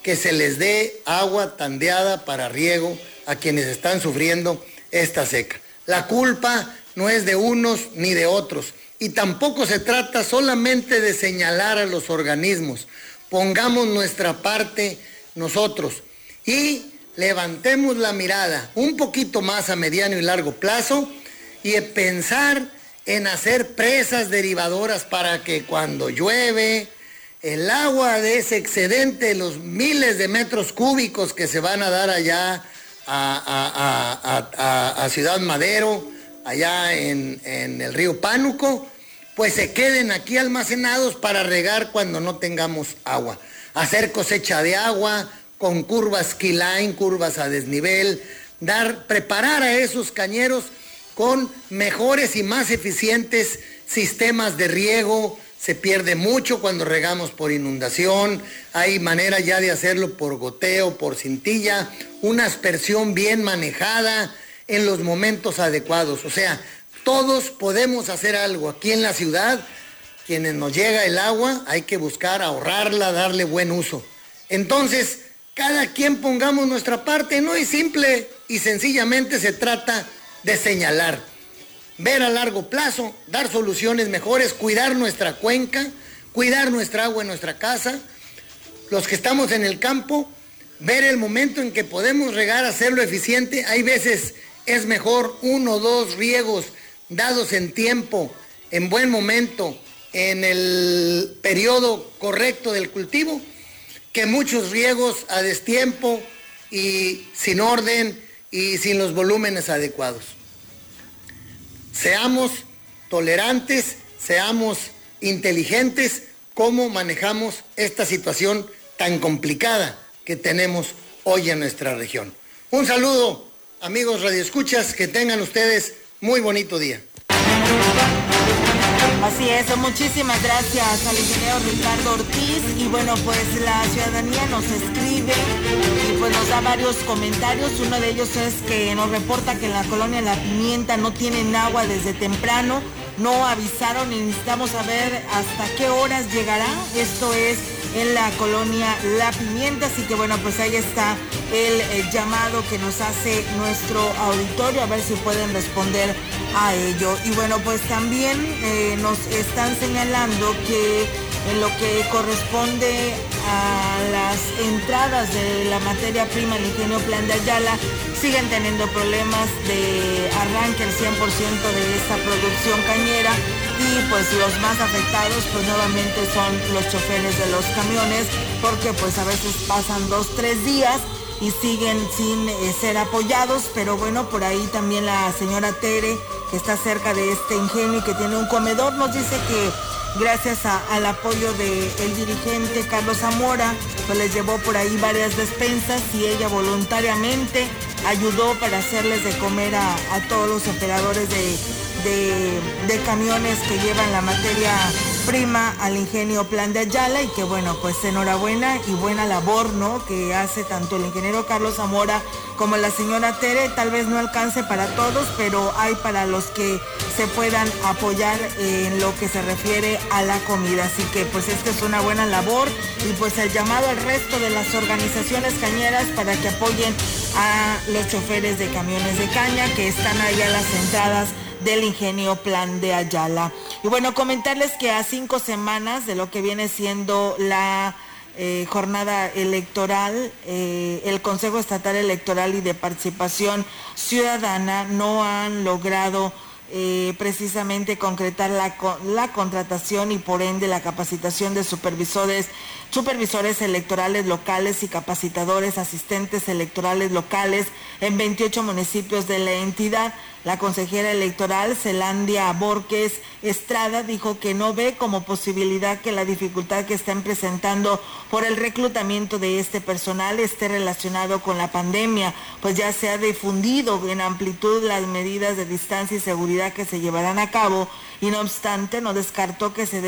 que se les dé agua tandeada para riego a quienes están sufriendo esta seca. La culpa no es de unos ni de otros y tampoco se trata solamente de señalar a los organismos. Pongamos nuestra parte nosotros y levantemos la mirada un poquito más a mediano y largo plazo y pensar en hacer presas derivadoras para que cuando llueve, el agua de ese excedente, los miles de metros cúbicos que se van a dar allá a, Ciudad Madero, allá en, en, el río Pánuco, pues se queden aquí almacenados para regar cuando no tengamos agua. Hacer cosecha de agua con curvas keyline, curvas a desnivel, dar, preparar a esos cañeros con mejores y más eficientes sistemas de riego. Se pierde mucho cuando regamos por inundación. Hay manera ya de hacerlo por goteo, por cintilla. Una aspersión bien manejada en los momentos adecuados. O sea, todos podemos hacer algo aquí en la ciudad. Quienes nos llega el agua, hay que buscar ahorrarla, darle buen uso. Entonces, cada quien pongamos nuestra parte, no es simple y sencillamente se trata de señalar, ver a largo plazo, dar soluciones mejores, cuidar nuestra cuenca, cuidar nuestra agua en nuestra casa, los que estamos en el campo, ver el momento en que podemos regar, hacerlo eficiente. Hay veces es mejor uno o dos riegos dados en tiempo, en buen momento, en el periodo correcto del cultivo, que muchos riegos a destiempo y sin orden y sin los volúmenes adecuados. Seamos tolerantes, seamos inteligentes, cómo manejamos esta situación tan complicada que tenemos hoy en nuestra región. Un saludo, amigos radioescuchas, que tengan ustedes muy bonito día. Así es, muchísimas gracias al ingeniero Ricardo Ortiz y bueno, pues la ciudadanía nos escribe y pues nos da varios comentarios. Uno de ellos es que nos reporta que en la colonia La Pimienta no tienen agua desde temprano, no avisaron y necesitamos saber hasta qué horas llegará. Esto es en la colonia La Pimienta. Así que bueno, pues ahí está el, llamado que nos hace nuestro auditorio, a ver si pueden responder a ello. Y bueno, pues también eh, nos están señalando que en lo que corresponde a las entradas de la materia prima el ingenio Plan de Ayala, siguen teniendo problemas de arranque el 100% de esta producción cañera y pues los más afectados pues nuevamente son los choferes de los camiones porque pues a veces pasan dos, tres días y siguen sin eh, ser apoyados, pero bueno, por ahí también la señora Tere, que está cerca de este ingenio y que tiene un comedor, nos dice que gracias al apoyo del dirigente Carlos Zamora, pues les llevó por ahí varias despensas y ella voluntariamente ayudó para hacerles de comer a, todos los operadores de, de, camiones que llevan la materia prima al ingenio Plan de Ayala y que bueno, pues enhorabuena y buena labor, ¿no? Que hace tanto el ingeniero Carlos Zamora como la señora Tere, tal vez no alcance para todos, pero hay para los que se puedan apoyar en lo que se refiere a la comida. Así que pues esta es una buena labor y pues el llamado al resto de las organizaciones cañeras para que apoyen a los choferes de camiones de caña que están ahí a las entradas del ingenio Plan de Ayala. Y bueno, comentarles que a cinco semanas de lo que viene siendo la eh, jornada electoral, eh, el Consejo Estatal Electoral y de Participación Ciudadana no han logrado eh, precisamente concretar la, la contratación y por ende la capacitación de supervisores supervisores electorales locales y capacitadores asistentes electorales locales en 28 municipios de la entidad. La consejera electoral Celandia Borges Estrada dijo que no ve como posibilidad que la dificultad que están presentando por el reclutamiento de este personal esté relacionado con la pandemia, pues ya se ha difundido en amplitud las medidas de distancia y seguridad que se llevarán a cabo y no obstante no descartó que se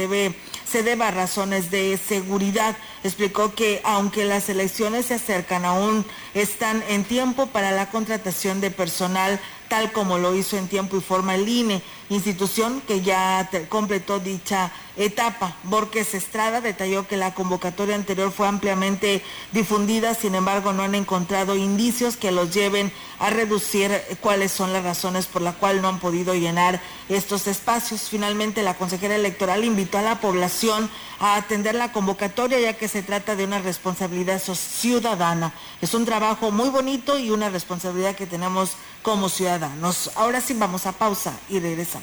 se deba a razones de seguridad. Explicó que aunque las elecciones se acercan aún están en tiempo para la contratación de personal tal como lo hizo en tiempo y forma el INE, institución que ya completó dicha etapa. Borges Estrada detalló que la convocatoria anterior fue ampliamente difundida, sin embargo no han encontrado indicios que los lleven a reducir cuáles son las razones por las cuales no han podido llenar estos espacios. Finalmente, la consejera electoral invitó a la población a atender la convocatoria ya que se trata de una responsabilidad ciudadana. Es un trabajo muy bonito y una responsabilidad que tenemos como ciudadanos. Ahora sí vamos a pausa y regresamos.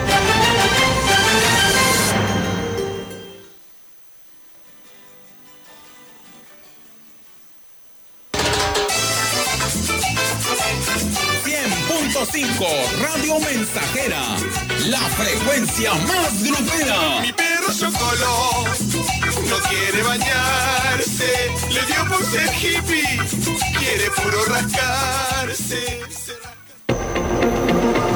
Radio Mensajera, la frecuencia más grupera. Mi perro Chocoló no quiere bañarse, le dio por ser hippie, quiere puro rascarse.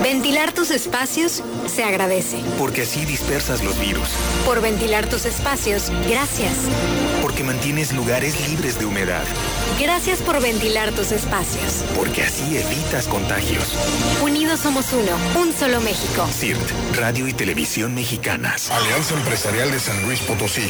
Ventilar tus espacios se agradece. Porque así dispersas los virus. Por ventilar tus espacios, gracias. Porque mantienes lugares libres de humedad. Gracias por ventilar tus espacios. Porque así evitas contagios. Unidos somos uno, un solo México. CIRT, Radio y Televisión Mexicanas. Alianza Empresarial de San Luis Potosí.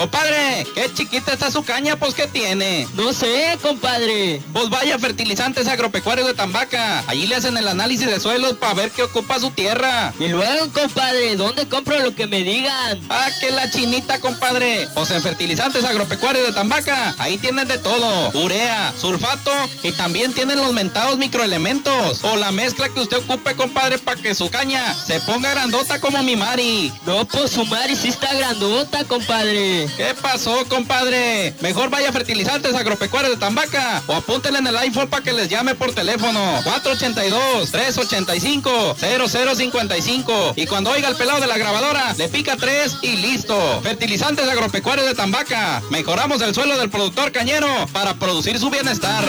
Compadre, qué chiquita está su caña, pues ¿qué tiene? No sé, compadre. Pues vaya fertilizantes agropecuarios de Tambaca. Allí le hacen el análisis de suelos para ver qué ocupa su tierra. Y luego, compadre, ¿dónde compro lo que me digan? Ah, que la chinita, compadre. Pues en fertilizantes agropecuarios de Tambaca, ahí tienen de todo. Urea, sulfato y también tienen los mentados microelementos. O la mezcla que usted ocupe, compadre, para que su caña se ponga grandota como mi Mari. No, pues su Mari sí está grandota, compadre. ¿Qué pasó, compadre? Mejor vaya a fertilizantes agropecuarios de Tambaca o apúntenle en el iPhone para que les llame por teléfono 482-385-0055 y cuando oiga el pelado de la grabadora le pica 3 y listo. Fertilizantes agropecuarios de Tambaca. Mejoramos el suelo del productor cañero para producir su bienestar.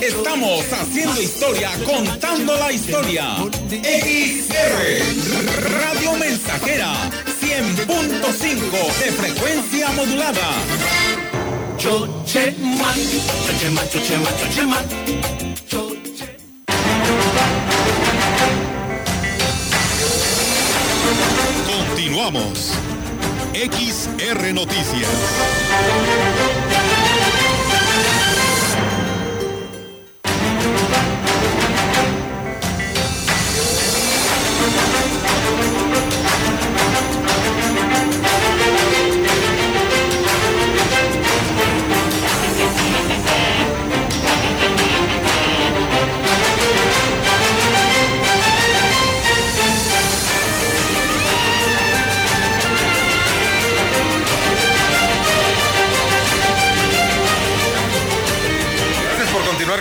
Estamos haciendo historia, contando la historia. XR, Radio Mensajera, 100.5 de frecuencia modulada. Chocheman, chocheman, chocheman, chocheman. Continuamos. XR Noticias.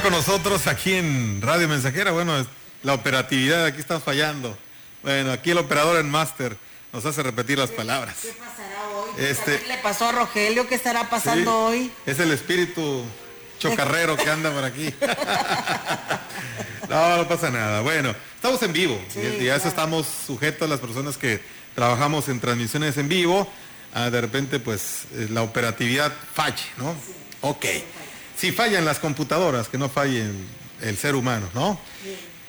Con nosotros aquí en Radio Mensajera. Bueno, la operatividad aquí está fallando. Bueno, aquí el operador en máster nos hace repetir las palabras. ¿Qué pasará hoy? Este- ¿Qué le pasó a Rogelio? ¿Qué estará pasando Sí, hoy? Es el espíritu chocarrero que anda por aquí. no, no pasa nada. Bueno, estamos en vivo. y y a eso estamos sujetos las personas que trabajamos en transmisiones en vivo. Ah, de repente, pues, eh, la operatividad falle, ¿no? Ok. Si fallan las computadoras, que no falle el ser humano, ¿no?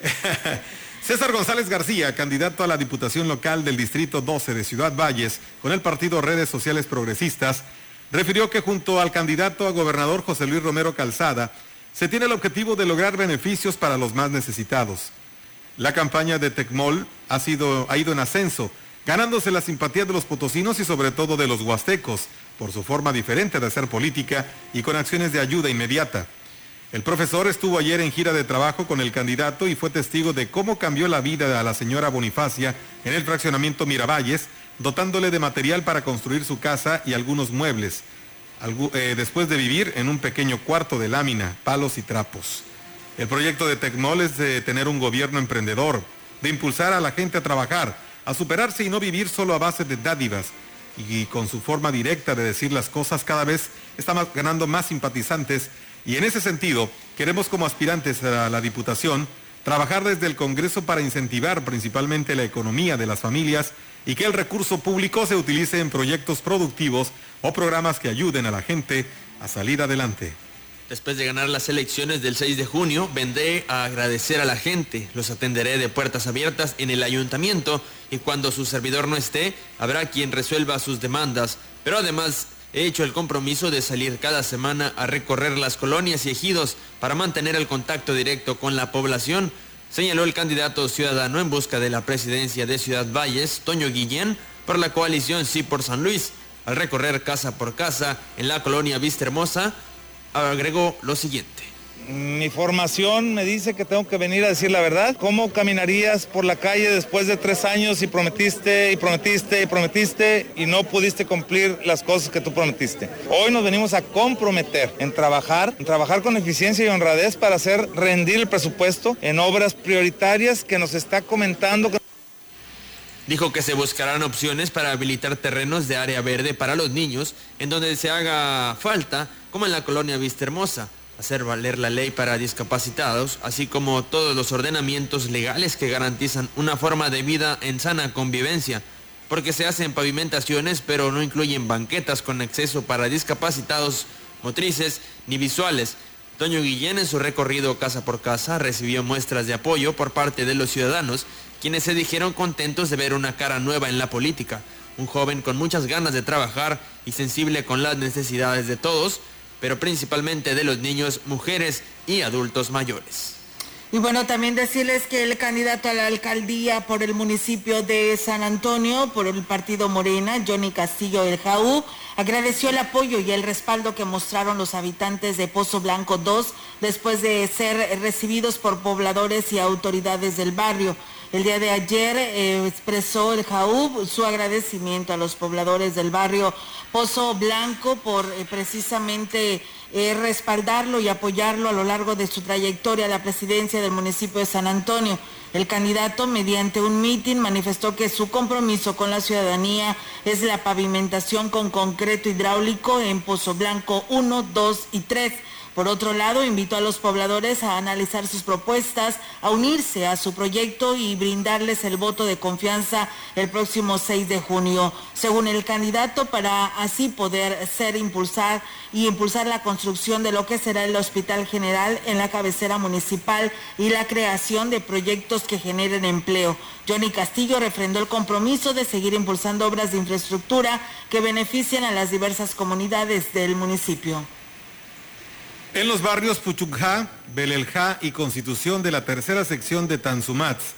César González García, candidato a la Diputación Local del Distrito 12 de Ciudad Valles, con el partido Redes Sociales Progresistas, refirió que junto al candidato a gobernador José Luis Romero Calzada, se tiene el objetivo de lograr beneficios para los más necesitados. La campaña de Tecmol ha, sido, ha ido en ascenso, ganándose la simpatía de los potosinos y sobre todo de los huastecos, por su forma diferente de hacer política y con acciones de ayuda inmediata. El profesor estuvo ayer en gira de trabajo con el candidato y fue testigo de cómo cambió la vida a la señora Bonifacia en el fraccionamiento Miravalles, dotándole de material para construir su casa y algunos muebles, eh, después de vivir en un pequeño cuarto de lámina, palos y trapos. El proyecto de Tecmol es de tener un gobierno emprendedor, de impulsar a la gente a trabajar, a superarse y no vivir solo a base de dádivas. Y con su forma directa de decir las cosas cada vez está ganando más simpatizantes y en ese sentido queremos como aspirantes a la Diputación trabajar desde el Congreso para incentivar principalmente la economía de las familias y que el recurso público se utilice en proyectos productivos o programas que ayuden a la gente a salir adelante. Después de ganar las elecciones del 6 de junio, vendré a agradecer a la gente. Los atenderé de puertas abiertas en el ayuntamiento y cuando su servidor no esté, habrá quien resuelva sus demandas. Pero además he hecho el compromiso de salir cada semana a recorrer las colonias y ejidos para mantener el contacto directo con la población, señaló el candidato ciudadano en busca de la presidencia de Ciudad Valles, Toño Guillén, por la coalición Sí por San Luis. Al recorrer casa por casa en la colonia Vista Hermosa, agregó lo siguiente. Mi formación me dice que tengo que venir a decir la verdad. ¿Cómo caminarías por la calle después de tres años y prometiste y prometiste y prometiste y no pudiste cumplir las cosas que tú prometiste? Hoy nos venimos a comprometer en trabajar, en trabajar con eficiencia y honradez para hacer rendir el presupuesto en obras prioritarias que nos está comentando. Dijo que se buscarán opciones para habilitar terrenos de área verde para los niños en donde se haga falta, como en la colonia Vista Hermosa, hacer valer la ley para discapacitados, así como todos los ordenamientos legales que garantizan una forma de vida en sana convivencia, porque se hacen pavimentaciones pero no incluyen banquetas con acceso para discapacitados motrices ni visuales. Toño Guillén en su recorrido casa por casa recibió muestras de apoyo por parte de los ciudadanos quienes se dijeron contentos de ver una cara nueva en la política, un joven con muchas ganas de trabajar y sensible con las necesidades de todos, pero principalmente de los niños, mujeres y adultos mayores. Y bueno, también decirles que el candidato a la alcaldía por el municipio de San Antonio, por el partido Morena, Johnny Castillo El Jaú, agradeció el apoyo y el respaldo que mostraron los habitantes de Pozo Blanco 2 después de ser recibidos por pobladores y autoridades del barrio. El día de ayer eh, expresó el JAUB su agradecimiento a los pobladores del barrio Pozo Blanco por eh, precisamente eh, respaldarlo y apoyarlo a lo largo de su trayectoria a la presidencia del municipio de San Antonio. El candidato, mediante un mitin, manifestó que su compromiso con la ciudadanía es la pavimentación con concreto hidráulico en Pozo Blanco 1, 2 y 3 por otro lado, invitó a los pobladores a analizar sus propuestas, a unirse a su proyecto y brindarles el voto de confianza el próximo 6 de junio, según el candidato, para así poder ser impulsar y impulsar la construcción de lo que será el Hospital General en la cabecera municipal y la creación de proyectos que generen empleo. Johnny Castillo refrendó el compromiso de seguir impulsando obras de infraestructura que beneficien a las diversas comunidades del municipio. En los barrios Puchucjá, Beleljá y Constitución de la tercera sección de Tanzumats,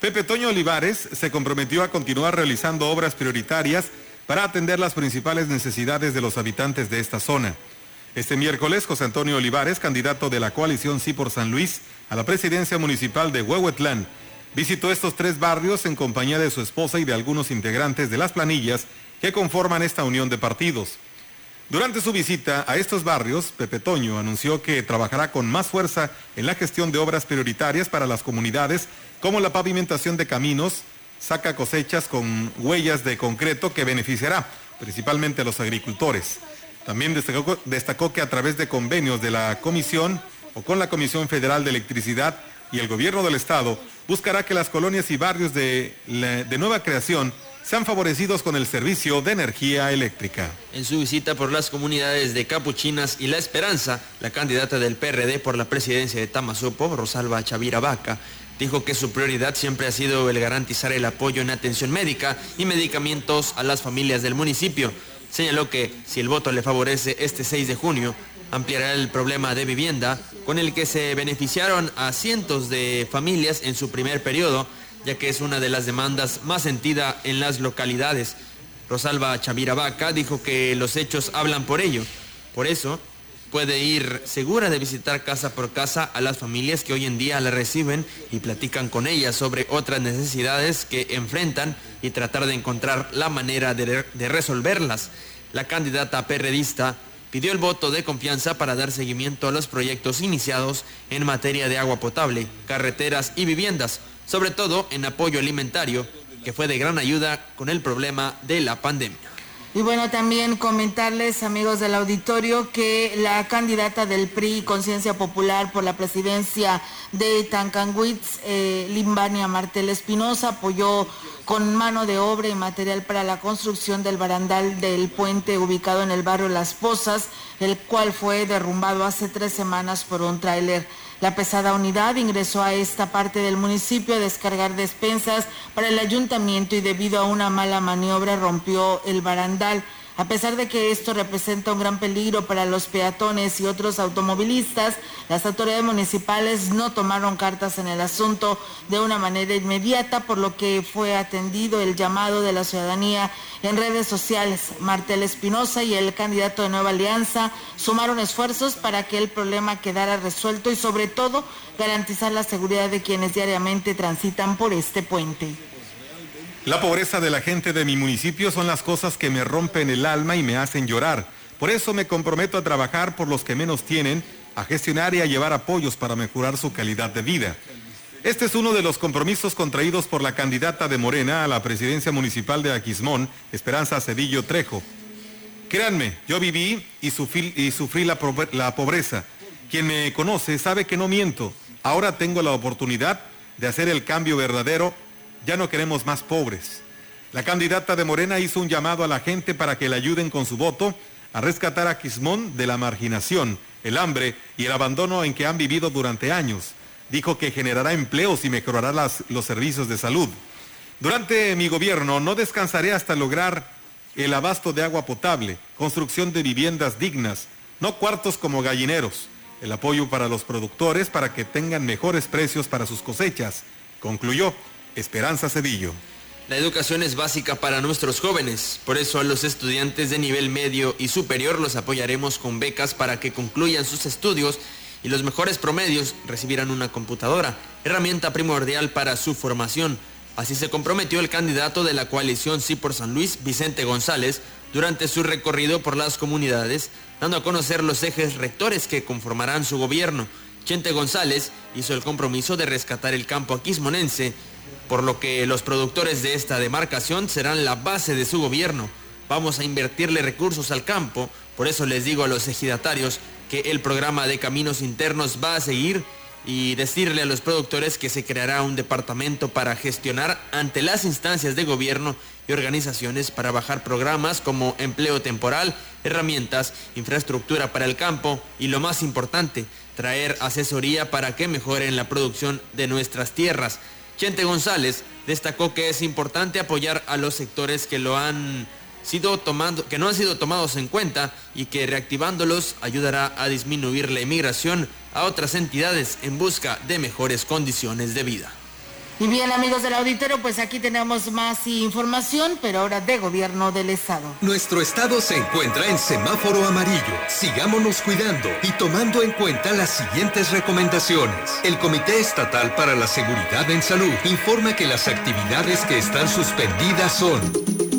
Pepe Toño Olivares se comprometió a continuar realizando obras prioritarias para atender las principales necesidades de los habitantes de esta zona. Este miércoles, José Antonio Olivares, candidato de la coalición Sí por San Luis a la presidencia municipal de Huehuetlán, visitó estos tres barrios en compañía de su esposa y de algunos integrantes de las planillas que conforman esta unión de partidos. Durante su visita a estos barrios, Pepe Toño anunció que trabajará con más fuerza en la gestión de obras prioritarias para las comunidades, como la pavimentación de caminos, saca cosechas con huellas de concreto que beneficiará principalmente a los agricultores. También destacó, que a través de convenios de la Comisión o con la Comisión Federal de Electricidad y el Gobierno del Estado, buscará que las colonias y barrios de nueva creación sean favorecidos con el servicio de energía eléctrica. En su visita por las comunidades de Capuchinas y La Esperanza, la candidata del PRD por la presidencia de Tamazopo, Rosalba Chavira Vaca, dijo que su prioridad siempre ha sido el garantizar el apoyo en atención médica y medicamentos a las familias del municipio. Señaló que si el voto le favorece este 6 de junio, ampliará el problema de vivienda con el que se beneficiaron a cientos de familias en su primer periodo ya que es una de las demandas más sentida en las localidades. Rosalba Chavira Vaca dijo que los hechos hablan por ello. Por eso, puede ir segura de visitar casa por casa a las familias que hoy en día la reciben y platican con ellas sobre otras necesidades que enfrentan y tratar de encontrar la manera de, de resolverlas. La candidata perredista pidió el voto de confianza para dar seguimiento a los proyectos iniciados en materia de agua potable, carreteras y viviendas sobre todo en apoyo alimentario, que fue de gran ayuda con el problema de la pandemia. Y bueno, también comentarles, amigos del auditorio, que la candidata del PRI Conciencia Popular por la presidencia de Tancanwitz, eh, Limbania Martel Espinosa, apoyó con mano de obra y material para la construcción del barandal del puente ubicado en el barrio Las Pozas, el cual fue derrumbado hace tres semanas por un tráiler. La pesada unidad ingresó a esta parte del municipio a descargar despensas para el ayuntamiento y debido a una mala maniobra rompió el barandal. A pesar de que esto representa un gran peligro para los peatones y otros automovilistas, las autoridades municipales no tomaron cartas en el asunto de una manera inmediata, por lo que fue atendido el llamado de la ciudadanía en redes sociales. Martel Espinosa y el candidato de Nueva Alianza sumaron esfuerzos para que el problema quedara resuelto y sobre todo garantizar la seguridad de quienes diariamente transitan por este puente. La pobreza de la gente de mi municipio son las cosas que me rompen el alma y me hacen llorar. Por eso me comprometo a trabajar por los que menos tienen, a gestionar y a llevar apoyos para mejorar su calidad de vida. Este es uno de los compromisos contraídos por la candidata de Morena a la presidencia municipal de Aquismón, Esperanza Cedillo Trejo. Créanme, yo viví y sufrí, la pobreza. Quien me conoce sabe que no miento. Ahora tengo la oportunidad de hacer el cambio verdadero ya no queremos más pobres. La candidata de Morena hizo un llamado a la gente para que le ayuden con su voto a rescatar a Quismón de la marginación, el hambre y el abandono en que han vivido durante años. Dijo que generará empleos y mejorará los servicios de salud. Durante mi gobierno no descansaré hasta lograr el abasto de agua potable, construcción de viviendas dignas, no cuartos como gallineros, el apoyo para los productores para que tengan mejores precios para sus cosechas, concluyó. Esperanza Cedillo. La educación es básica para nuestros jóvenes, por eso a los estudiantes de nivel medio y superior los apoyaremos con becas para que concluyan sus estudios y los mejores promedios recibirán una computadora, herramienta primordial para su formación. Así se comprometió el candidato de la coalición Sí por San Luis, Vicente González, durante su recorrido por las comunidades, dando a conocer los ejes rectores que conformarán su gobierno. Chente González hizo el compromiso de rescatar el campo aquismonense por lo que los productores de esta demarcación serán la base de su gobierno. Vamos a invertirle recursos al campo, por eso les digo a los ejidatarios que el programa de caminos internos va a seguir y decirle a los productores que se creará un departamento para gestionar ante las instancias de gobierno y organizaciones para bajar programas como empleo temporal, herramientas, infraestructura para el campo y lo más importante, traer asesoría para que mejoren la producción de nuestras tierras. Chente González destacó que es importante apoyar a los sectores que lo han sido que no han sido tomados en cuenta y que reactivándolos ayudará a disminuir la inmigración a otras entidades en busca de mejores condiciones de vida. Y bien, amigos del auditorio, pues aquí tenemos más información, pero ahora de gobierno del estado. Nuestro estado se encuentra en semáforo amarillo. Sigámonos cuidando y tomando en cuenta las siguientes recomendaciones. El Comité Estatal para la Seguridad en Salud informa que las actividades que están suspendidas son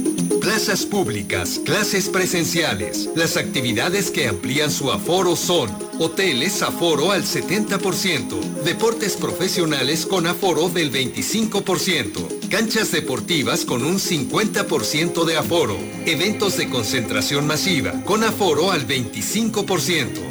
plazas públicas, clases presenciales. Las actividades que amplían su aforo son hoteles aforo al 70%, deportes profesionales con aforo del 25%, canchas deportivas con un 50% de aforo, eventos de concentración masiva con aforo al 25%.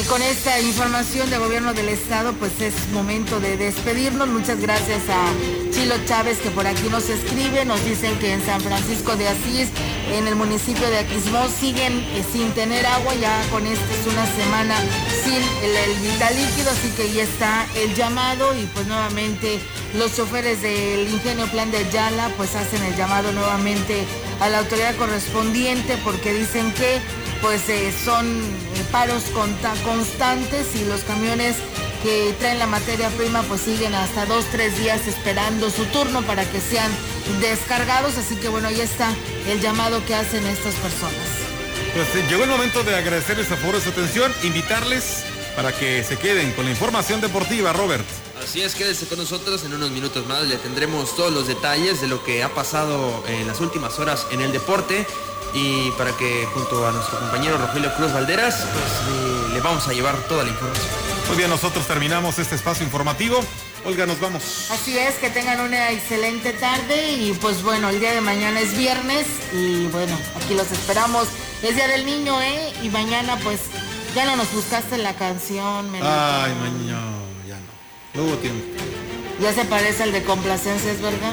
Eh, con esta información del gobierno del estado, pues es momento de despedirnos. Muchas gracias a Chilo Chávez que por aquí nos escribe. Nos dicen que en San Francisco de Asís, en el municipio de Aquismón, siguen eh, sin tener agua. Ya con esta es una semana sin el, el líquido, así que ya está el llamado y pues nuevamente los choferes del ingenio Plan de Ayala pues hacen el llamado nuevamente a la autoridad correspondiente porque dicen que pues eh, son paros constantes y los camiones que traen la materia prima pues siguen hasta dos, tres días esperando su turno para que sean descargados. Así que bueno, ahí está el llamado que hacen estas personas. Pues eh, llegó el momento de agradecerles a favor su atención, invitarles para que se queden con la información deportiva, Robert. Así es, quédese con nosotros en unos minutos más. Le tendremos todos los detalles de lo que ha pasado en las últimas horas en el deporte y para que junto a nuestro compañero Rogelio Cruz Valderas pues, eh, le vamos a llevar toda la información. Muy bien, nosotros terminamos este espacio informativo. Olga, nos vamos. Así es, que tengan una excelente tarde y pues bueno, el día de mañana es viernes y bueno, aquí los esperamos. Es Día del Niño, ¿eh? Y mañana pues ya no nos buscaste la canción, Melito. Ay, mañana, ya no. No hubo tiempo. Ya se parece al de complacencias, ¿verdad?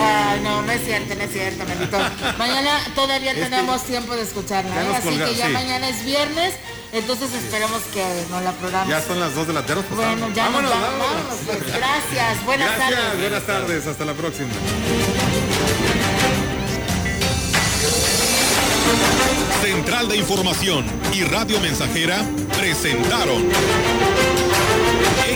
Ay, no, no es cierto, no es cierto, Melito. mañana todavía tenemos tiempo de escucharla, ¿eh? Así que ya mañana es viernes. Entonces esperemos que no la programen. Ya son las 2 de la tarde. Pues, bueno, ya vámonos, nos vamos. Pues, gracias, buenas gracias, tardes. Buenas tardes, hasta la próxima. Central de Información y Radio Mensajera presentaron